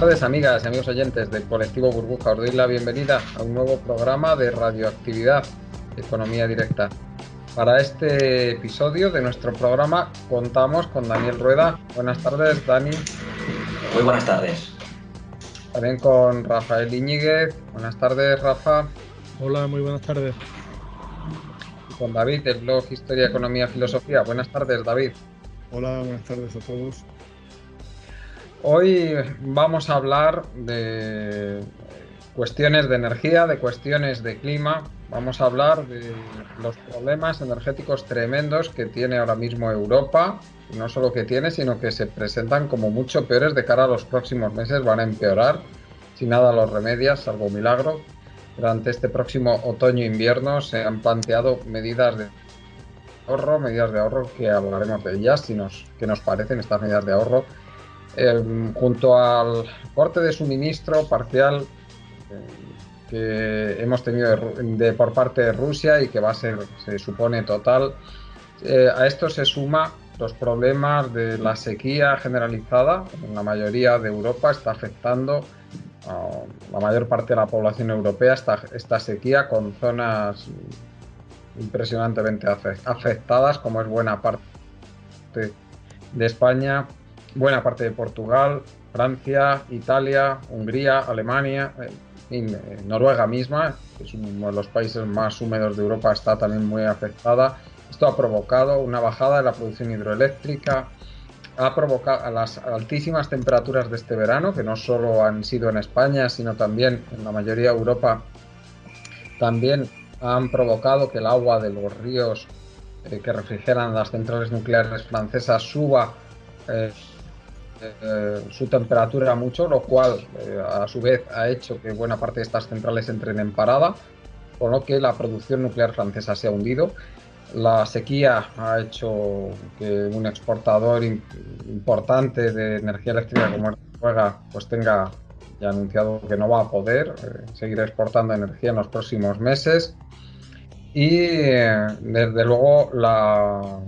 Tardes, amigas y amigos oyentes del colectivo Burbuja. Os doy la bienvenida a un nuevo programa de radioactividad, economía directa. Para este episodio de nuestro programa contamos con Daniel Rueda. Buenas tardes, Dani. Muy buenas tardes. También con Rafael Iñiguez. Buenas tardes, Rafa. Hola, muy buenas tardes. Y con David, del blog Historia, Economía, Filosofía. Buenas tardes, David. Hola, buenas tardes a todos. Hoy vamos a hablar de cuestiones de energía, de cuestiones de clima. Vamos a hablar de los problemas energéticos tremendos que tiene ahora mismo Europa. No solo que tiene, sino que se presentan como mucho peores de cara a los próximos meses. Van a empeorar si nada los remedias, salvo milagro. Durante este próximo otoño-invierno se han planteado medidas de ahorro, medidas de ahorro que hablaremos de ellas, si nos, qué nos parecen estas medidas de ahorro eh, junto al corte de suministro parcial eh, que hemos tenido de, por parte de Rusia y que va a ser, se supone, total. Eh, a esto se suma los problemas de la sequía generalizada en la mayoría de Europa, está afectando a la mayor parte de la población europea esta, esta sequía con zonas impresionantemente afectadas, como es buena parte de España, buena parte de Portugal, Francia, Italia, Hungría, Alemania, en Noruega misma, que es uno de los países más húmedos de Europa, está también muy afectada. Esto ha provocado una bajada de la producción hidroeléctrica, ha provocado las altísimas temperaturas de este verano, que no solo han sido en España, sino también en la mayoría de Europa, también han provocado que el agua de los ríos eh, que refrigeran las centrales nucleares francesas suba eh, eh, su temperatura mucho, lo cual eh, a su vez ha hecho que buena parte de estas centrales entren en parada, con lo que la producción nuclear francesa se ha hundido. La sequía ha hecho que un exportador importante de energía eléctrica como Noruega pues tenga ya anunciado que no va a poder eh, seguir exportando energía en los próximos meses y desde luego la,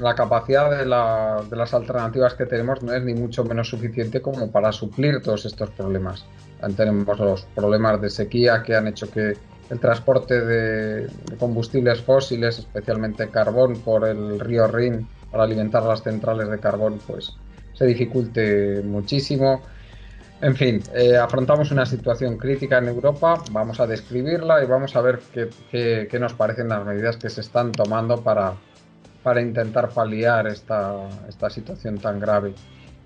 la capacidad de, la, de, las alternativas que tenemos no es ni mucho menos suficiente como para suplir todos estos problemas. Tenemos los problemas de sequía que han hecho que el transporte de combustibles fósiles, especialmente carbón, por el río Rin para alimentar las centrales de carbón, pues se dificulte muchísimo. En fin, eh, afrontamos una situación crítica en Europa, vamos a describirla y vamos a ver qué, qué, qué nos parecen las medidas que se están tomando para, para intentar paliar esta, esta, situación tan grave.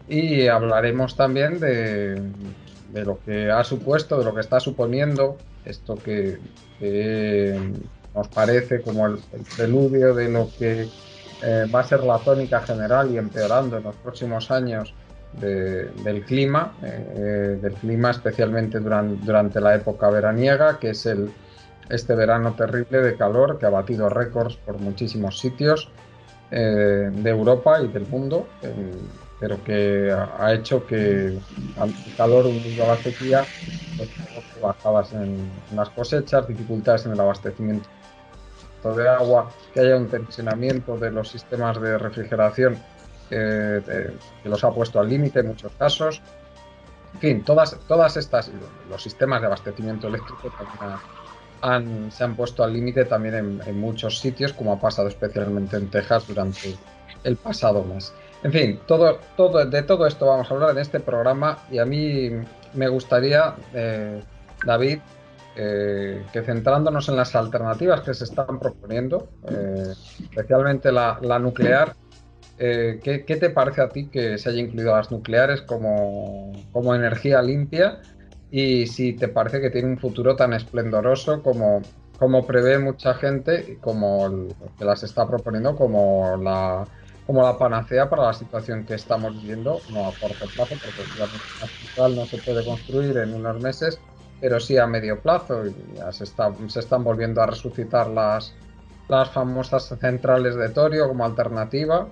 Y hablaremos también de, de, lo que ha supuesto, de lo que está suponiendo esto que, que nos parece como el, el, preludio de lo que eh, va a ser la tónica general y empeorando en los próximos años de, del clima, eh, del clima especialmente durante, durante, la época veraniega, que es el, este verano terrible de calor que ha batido récords por muchísimos sitios eh, de Europa y del mundo, eh, pero que ha hecho que el calor unido a la sequía, pues, bajadas en las cosechas, dificultades en el abastecimiento de agua, que haya un tensionamiento de los sistemas de refrigeración eh, que los ha puesto al límite en muchos casos. En fin, todas, todas estas, los sistemas de abastecimiento eléctrico han, se han puesto al límite también en, muchos sitios, como ha pasado especialmente en Texas durante el pasado mes. En fin, todo, todo, de todo esto vamos a hablar en este programa y a mí me gustaría, eh, David, eh, que centrándonos en las alternativas que se están proponiendo, eh, especialmente la, nuclear, eh, ¿qué, te parece a ti que se haya incluido las nucleares como, como, energía limpia? Y si te parece que tiene un futuro tan esplendoroso como, como prevé mucha gente como que las está proponiendo como la, como la panacea para la situación que estamos viviendo, no a corto plazo, porque la central no se puede construir en unos meses, pero sí a medio plazo. Y ya se, se están volviendo a resucitar las, las famosas centrales de torio como alternativa.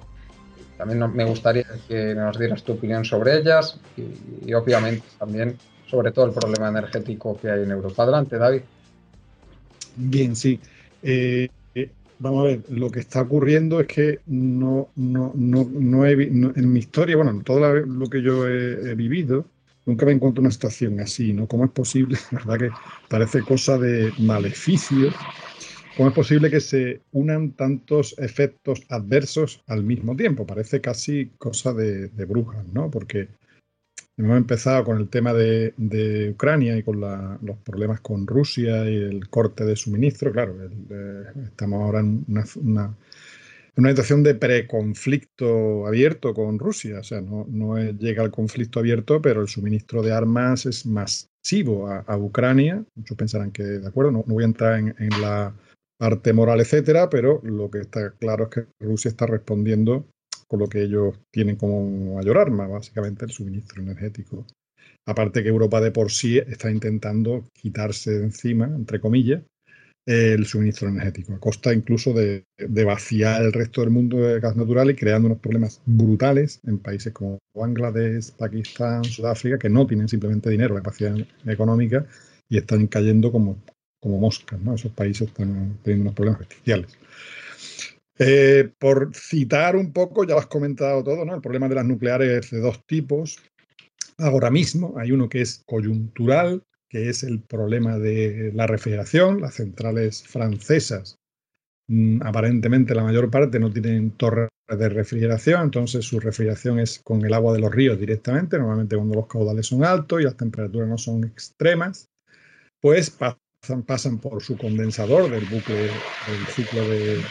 También me gustaría que nos dieras tu opinión sobre ellas y, obviamente también sobre todo el problema energético que hay en Europa. Adelante, David. Bien, sí. Eh, eh, vamos a ver, lo que está ocurriendo es que no, no, no, no he, en mi historia, bueno, todo lo que yo he vivido, Nunca me encuentro una situación así, ¿no? ¿Cómo es posible? verdad que parece cosa de maleficio. ¿Cómo es posible que se unan tantos efectos adversos al mismo tiempo? Parece casi cosa de, brujas, ¿no? Porque hemos empezado con el tema de, Ucrania y con los problemas con Rusia y el corte de suministro. Claro, eh, estamos ahora en una situación de preconflicto abierto con Rusia. O sea, no, no llega al conflicto abierto, pero el suministro de armas es masivo a, Ucrania. Muchos pensarán que, de acuerdo, no, voy a entrar en, la parte moral, etcétera, pero lo que está claro es que Rusia está respondiendo con lo que ellos tienen como mayor arma, básicamente el suministro energético. Aparte que Europa de por sí está intentando quitarse de encima, entre comillas, el suministro energético, a costa incluso de, vaciar el resto del mundo de gas natural y creando unos problemas brutales en países como Bangladesh, Pakistán, Sudáfrica, que no tienen simplemente dinero, la capacidad económica y están cayendo como, como moscas. ¿no? Esos países están teniendo unos problemas bestiales. Eh, por citar un poco, ya lo has comentado todo, ¿no? el problema de las nucleares es de dos tipos. Ahora mismo hay uno que es coyuntural, que es el problema de la refrigeración. Las centrales francesas, mm, aparentemente la mayor parte no tienen torres de refrigeración, entonces su refrigeración es con el agua de los ríos directamente, normalmente cuando los caudales son altos y las temperaturas no son extremas, pues pasan, pasan por su condensador del bucle del ciclo de,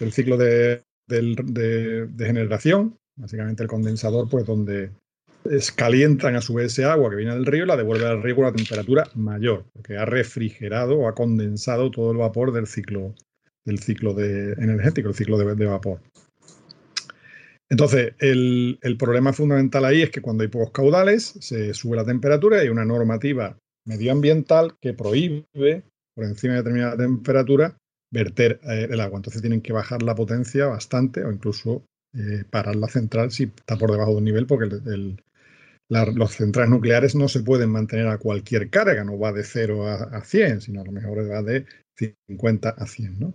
del ciclo de, de generación, básicamente el condensador, pues donde calientan a su vez ese agua que viene del río y la devuelven al río con una temperatura mayor, porque ha refrigerado o ha condensado todo el vapor del ciclo, del ciclo de, energético, el ciclo de, vapor. Entonces, el, problema fundamental ahí es que cuando hay pocos caudales, se sube la temperatura y hay una normativa medioambiental que prohíbe, por encima de determinada temperatura, verter eh, el agua. Entonces tienen que bajar la potencia bastante o incluso eh, parar la central si está por debajo de un nivel porque el, los centrales nucleares no se pueden mantener a cualquier carga, no va de 0 a, 100, sino a lo mejor va de 50 a 100. ¿no?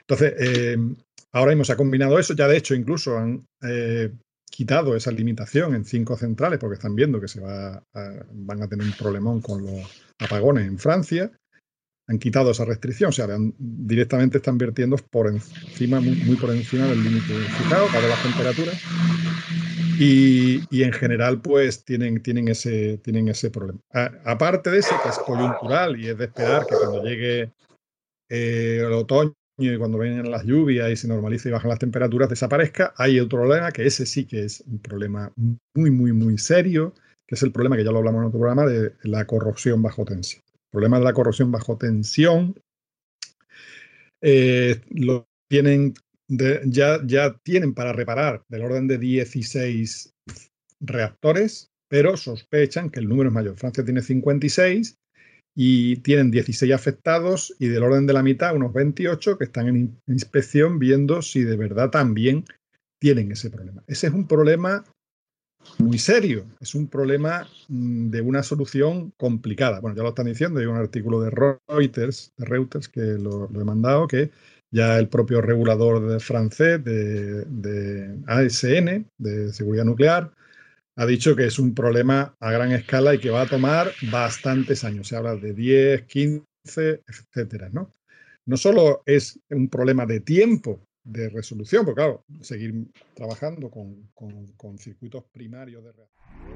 Entonces, eh, ahora mismo se ha combinado eso, ya de hecho incluso han quitado esa limitación en cinco centrales porque están viendo que se va van a tener un problemón con los apagones en Francia. Han quitado esa restricción, o sea, directamente están vertiendo por encima, muy, por encima del límite fijado para las temperaturas y, en general, pues tienen, tienen, ese, tienen ese problema. aparte de eso, que es coyuntural y es de esperar que cuando llegue eh, el otoño y cuando vengan las lluvias y se normalice y bajan las temperaturas, desaparezca, hay otro problema que ese sí que es un problema muy, muy, muy serio, que es el problema que ya lo hablamos en otro programa de la corrosión bajo tensión. El problema de la corrosión bajo tensión eh, lo tienen ya, ya tienen para reparar del orden de 16 reactores, pero sospechan que el número es mayor. Francia tiene 56 y tienen 16 afectados y del orden de la mitad, unos 28, que están en inspección viendo si de verdad también tienen ese problema. Ese es un problema muy serio, es un problema mm, de una solución complicada. Bueno, ya lo están diciendo, hay un artículo de Reuters, de Reuters que lo, he mandado, que ya el propio regulador de francés de, ASN, de seguridad nuclear, ha dicho que es un problema a gran escala y que va a tomar bastantes años. Se habla de 10, 15, etcétera, ¿no? No solo es un problema de tiempo de resolución, porque claro, seguir trabajando con, con circuitos primarios de reacción.